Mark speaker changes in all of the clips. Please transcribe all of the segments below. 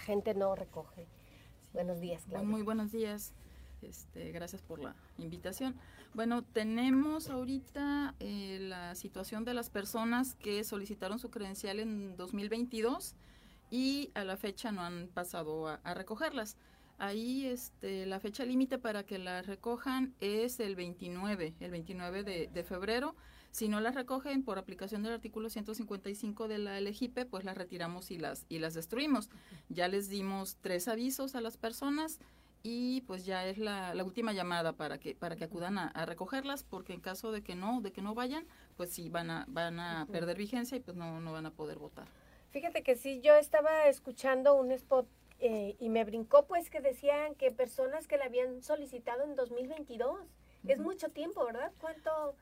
Speaker 1: gente no recoge. Buenos días, Claudia.
Speaker 2: Muy buenos días. Este, gracias por la invitación. Bueno, tenemos ahorita eh, la situación de las personas que solicitaron su credencial en 2022 y a la fecha no han pasado a, recogerlas. Ahí este, la fecha límite para que las recojan es el 29, el 29 de, de, febrero. Si no las recogen por aplicación del artículo 155 de la LGIP, pues las retiramos y las, y las destruimos. Ya les dimos tres avisos a las personas y pues ya es la, la, última llamada para que para que acudan a, recogerlas porque en caso de que no de que no vayan pues sí van a van a perder vigencia y pues no, no van a poder votar.
Speaker 1: Fíjate que sí yo estaba escuchando un spot eh, y me brincó pues que decían que personas que la habían solicitado en 2022 es mucho tiempo verdad cuánto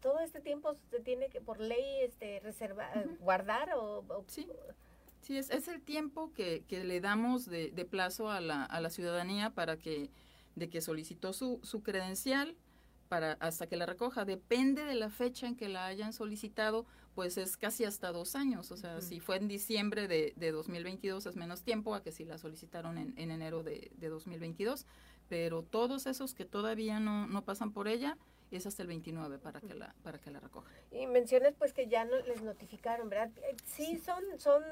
Speaker 1: todo este tiempo se tiene que por ley este reservar guardar o, o
Speaker 2: sí Sí, es, es el tiempo que, que le damos de, de plazo a la, a la, ciudadanía para que, de que solicitó su, su credencial para hasta que la recoja. Depende de la fecha en que la hayan solicitado, pues es casi hasta dos años. O sea, si fue en diciembre de, de, 2022 es menos tiempo a que si la solicitaron en, en enero de, de 2022. Pero todos esos que todavía no, no pasan por ella, es hasta el 29 para que la para que la recojan.
Speaker 1: Y menciones pues que ya no les notificaron, ¿verdad? Eh, sí, son son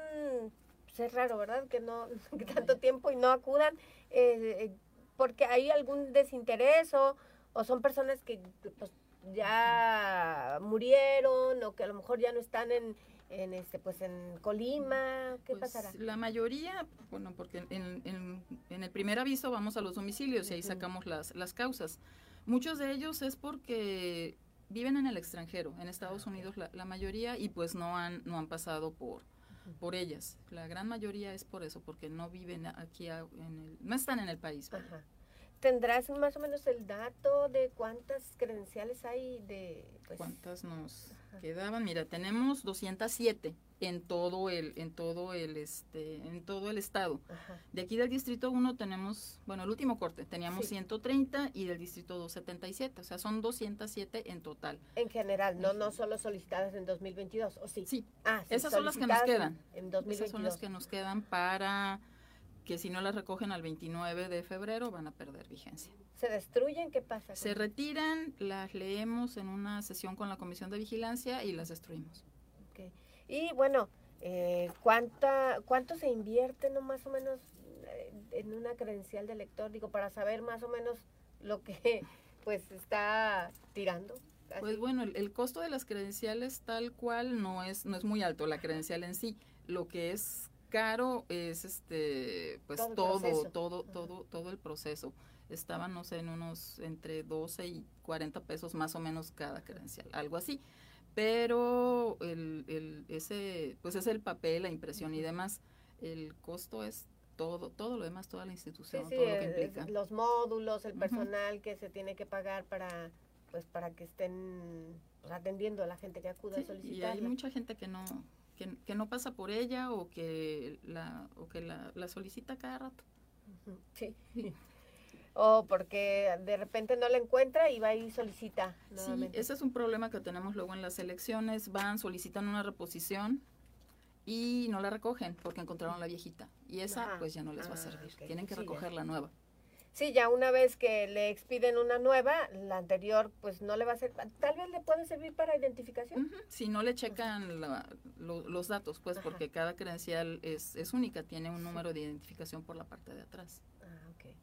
Speaker 1: pues, es raro, ¿verdad? Que no que tanto tiempo y no acudan eh, eh, porque hay algún desinterés o, o son personas que pues ya murieron o que a lo mejor ya no están en en este pues en Colima. Qué
Speaker 2: pues,
Speaker 1: pasará
Speaker 2: la mayoría bueno porque en, en, en, el primer aviso vamos a los domicilios y ahí sacamos las las causas Muchos de ellos es porque viven en el extranjero, en Estados Unidos la, la mayoría, y pues no han, no han pasado por, por ellas. La gran mayoría es por eso, porque no viven aquí, en el, no están en el país.
Speaker 1: Ajá. ¿Tendrás más o menos el dato de cuántas credenciales hay de...
Speaker 2: Pues, ¿Cuántas nos quedaban? Mira, tenemos 207 en todo el en todo el este en todo el estado. De aquí del distrito 1 tenemos, bueno, el último corte teníamos 130 y del distrito 277, o sea, son 207 en total.
Speaker 1: En general, no no solo solicitadas en 2022, ¿o sí?
Speaker 2: Sí. Ah, esas son las que nos quedan. En, Esas son las que nos quedan para que si no las recogen al 29 de febrero van a perder vigencia.
Speaker 1: ¿Se destruyen? ¿Qué pasa?
Speaker 2: Se retiran, las leemos en una sesión con la Comisión de Vigilancia y las destruimos.
Speaker 1: Okay. Y bueno, eh, ¿cuánta, ¿cuánto se invierte no más o menos eh, en una credencial de lector? Digo, para saber más o menos lo que pues está tirando.
Speaker 2: Pues bueno, el, el, costo de las credenciales tal cual no es, no es muy alto, la credencial en sí. Lo que es caro es este pues todo, todo, todo, todo, todo el proceso. Estaban, no sé, en unos entre 12 y 40 pesos más o menos cada credencial, algo así. Pero el, el, ese, pues es el papel, la impresión y demás. El costo es todo, todo lo demás, toda la institución, todo lo que implica.
Speaker 1: Los módulos, el personal que se tiene que pagar para, pues para que estén pues, atendiendo a la gente que acuda a solicitar.
Speaker 2: Y hay mucha gente que no, que, no pasa por ella o que la, o que la, la solicita cada rato.
Speaker 1: Sí. o porque de repente no la encuentra y va y solicita.
Speaker 2: Sí, ese es un problema que tenemos luego en las elecciones. Van, solicitan una reposición y no la recogen porque encontraron la viejita. Y esa pues ya no les va a ah, servir. Tienen que recoger la nueva.
Speaker 1: Sí, ya una vez que le expiden una nueva, la anterior pues no le va a servir, tal vez le puede servir para identificación.
Speaker 2: Si no le checan los datos, pues porque cada credencial es, es única, tiene un número de identificación por la parte de atrás.
Speaker 1: Ah, ok.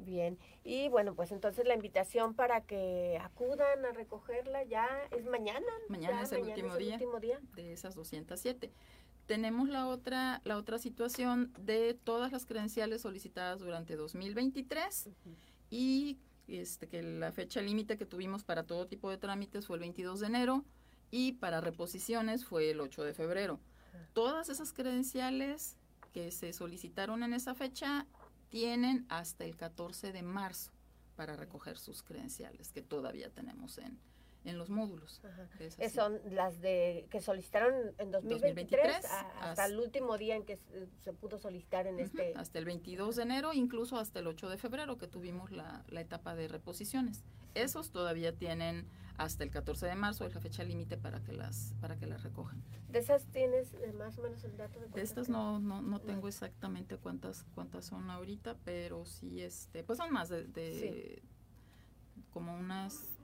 Speaker 1: Bien, y bueno, pues entonces la invitación para que acudan a recogerla ya es mañana.
Speaker 2: Mañana, es, el, último día último día de esas 207 tenemos la otra, la otra situación de todas las credenciales solicitadas durante 2023 y este, que la fecha límite que tuvimos para todo tipo de trámites fue el 22 de enero y para reposiciones fue el 8 de febrero. Todas esas credenciales que se solicitaron en esa fecha tienen hasta el 14 de marzo para recoger sus credenciales que todavía tenemos en, en los módulos.
Speaker 1: Son las de que solicitaron en 2023, hasta el último día en que se, pudo solicitar en este...
Speaker 2: Hasta el 22 de enero, incluso hasta el 8 de febrero que tuvimos la, la etapa de reposiciones. Esos todavía tienen hasta el 14 de marzo es la fecha límite para que las para que las recojan.
Speaker 1: ¿De esas tienes eh, más o menos el dato?
Speaker 2: De, estas no, no, no tengo exactamente cuántas cuántas son ahorita, pero sí, este, pues son más de, como unas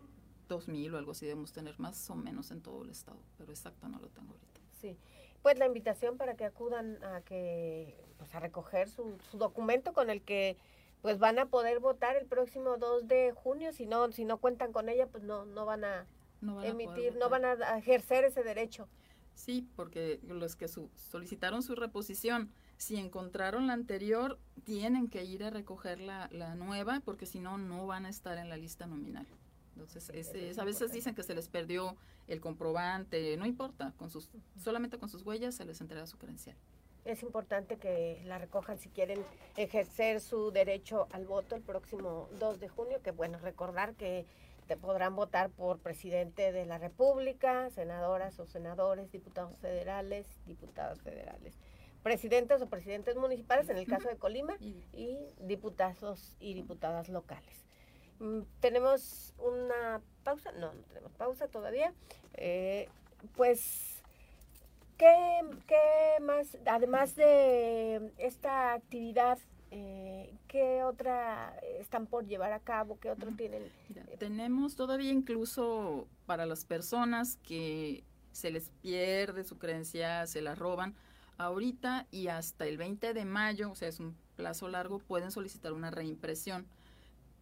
Speaker 2: 2.000 o algo así debemos tener más o menos en todo el estado, pero exacto no lo tengo ahorita.
Speaker 1: Sí, pues la invitación para que acudan a que pues a recoger su, su documento con el que pues van a poder votar el próximo 2 de junio, si no si no cuentan con ella, pues no no van a, emitir, no van a ejercer ese derecho.
Speaker 2: Sí, porque los que solicitaron su reposición, si encontraron la anterior, tienen que ir a recoger la, la nueva, porque si no, no van a estar en la lista nominal. Entonces, a veces dicen que se les perdió el comprobante, no importa, con sus, solamente con sus huellas se les entrega su credencial.
Speaker 1: Es importante que la recojan si quieren ejercer su derecho al voto el próximo 2 de junio, que bueno, recordar que te podrán votar por presidente de la República, senadoras o senadores, diputados federales, diputadas federales, presidentes o presidentes municipales, en el caso de Colima, y diputados y diputadas locales. Mm, tenemos una pausa, no, no tenemos pausa todavía. Eh, pues ¿Qué, ¿Qué, más, además de esta actividad, eh, qué otra están por llevar a cabo? ¿Qué otro tienen?
Speaker 2: tenemos todavía incluso para las personas que se les pierde su creencia, se la roban, ahorita y hasta el 20 de mayo, o sea, es un plazo largo, pueden solicitar una reimpresión.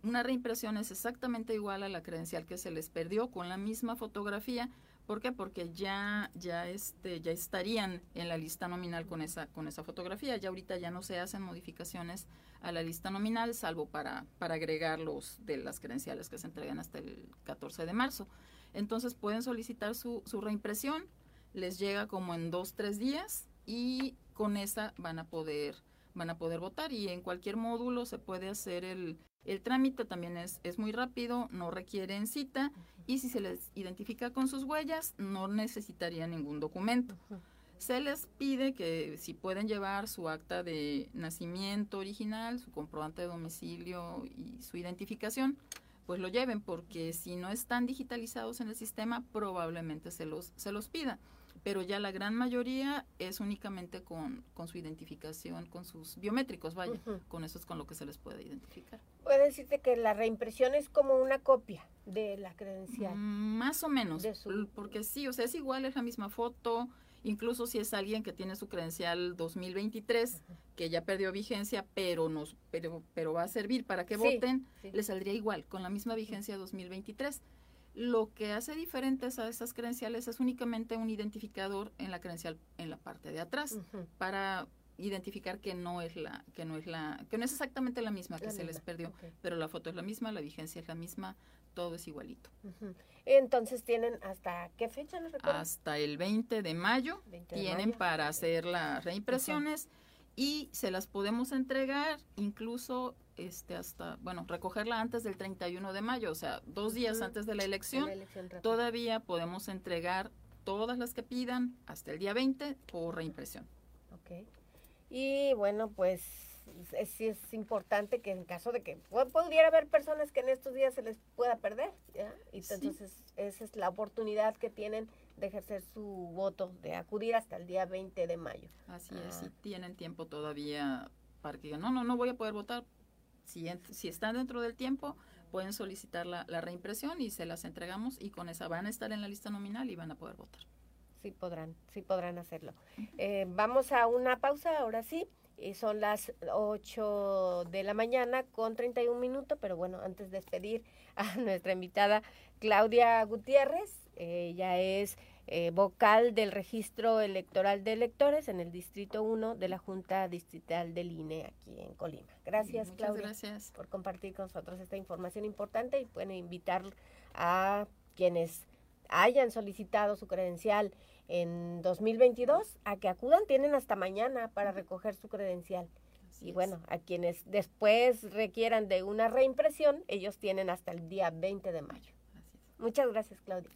Speaker 2: Una reimpresión es exactamente igual a la credencial que se les perdió con la misma fotografía, ¿Por qué? Porque ya, ya, este, ya estarían en la lista nominal con esa, con esa fotografía. Ya ahorita ya no se hacen modificaciones a la lista nominal, salvo para, para agregar los de las credenciales que se entregan hasta el 14 de marzo. Entonces pueden solicitar su, su reimpresión, les llega como en dos, tres días y con esa van a poder, van a poder votar y en cualquier módulo se puede hacer el, el trámite también es, es muy rápido, no requieren cita y si se les identifica con sus huellas, no necesitaría ningún documento. Se les pide que si pueden llevar su acta de nacimiento original, su comprobante de domicilio y su identificación, pues lo lleven, porque si no están digitalizados en el sistema, probablemente se los, se los pida pero ya la gran mayoría es únicamente con, con su identificación, con sus biométricos, vaya, con eso es con lo que se les puede identificar.
Speaker 1: Puede decirte que la reimpresión es como una copia de la credencial.
Speaker 2: Mm, más o menos, porque sí, o sea, es igual, es la misma foto, incluso si es alguien que tiene su credencial 2023, que ya perdió vigencia, pero nos pero pero va a servir para que voten, le saldría igual, con la misma vigencia 2023 lo que hace diferentes a esas credenciales es únicamente un identificador en la credencial en la parte de atrás para identificar que no es la que no es la que no es exactamente la misma que se les perdió, pero la foto es la misma, la vigencia es la misma, todo es igualito.
Speaker 1: Entonces tienen hasta qué fecha
Speaker 2: Hasta el 20 de mayo tienen para hacer las reimpresiones y se las podemos entregar incluso este hasta, bueno, recogerla antes del 31 de mayo, o sea, dos días antes de la elección, todavía podemos entregar todas las que pidan hasta el día 20 por reimpresión.
Speaker 1: Ok. Y bueno, pues sí es importante que en caso de que pudiera haber personas que en estos días se les pueda perder, ¿ya? Y entonces esa es la oportunidad que tienen de ejercer su voto, de acudir hasta el día 20 de mayo.
Speaker 2: Así es, si ah. tienen tiempo todavía para que digan, no, no, no voy a poder votar, si, si están dentro del tiempo, pueden solicitar la, reimpresión y se las entregamos y con esa van a estar en la lista nominal y van a poder votar.
Speaker 1: Sí podrán, sí podrán hacerlo. Eh, vamos a una pausa, ahora sí. Y son las 8 de la mañana con 31 minutos, pero bueno, antes de despedir a nuestra invitada Claudia Gutiérrez, ella es eh, vocal del registro electoral de electores en el Distrito 1 de la Junta Distrital del INE aquí en Colima. Gracias, Claudia,
Speaker 2: gracias.
Speaker 1: por compartir con nosotros esta información importante y pueden invitar a quienes hayan solicitado su credencial en 2022 a que acudan, tienen hasta mañana para recoger su credencial. y bueno, a quienes después requieran de una reimpresión, ellos tienen hasta el día 20 de mayo. Muchas gracias, Claudia.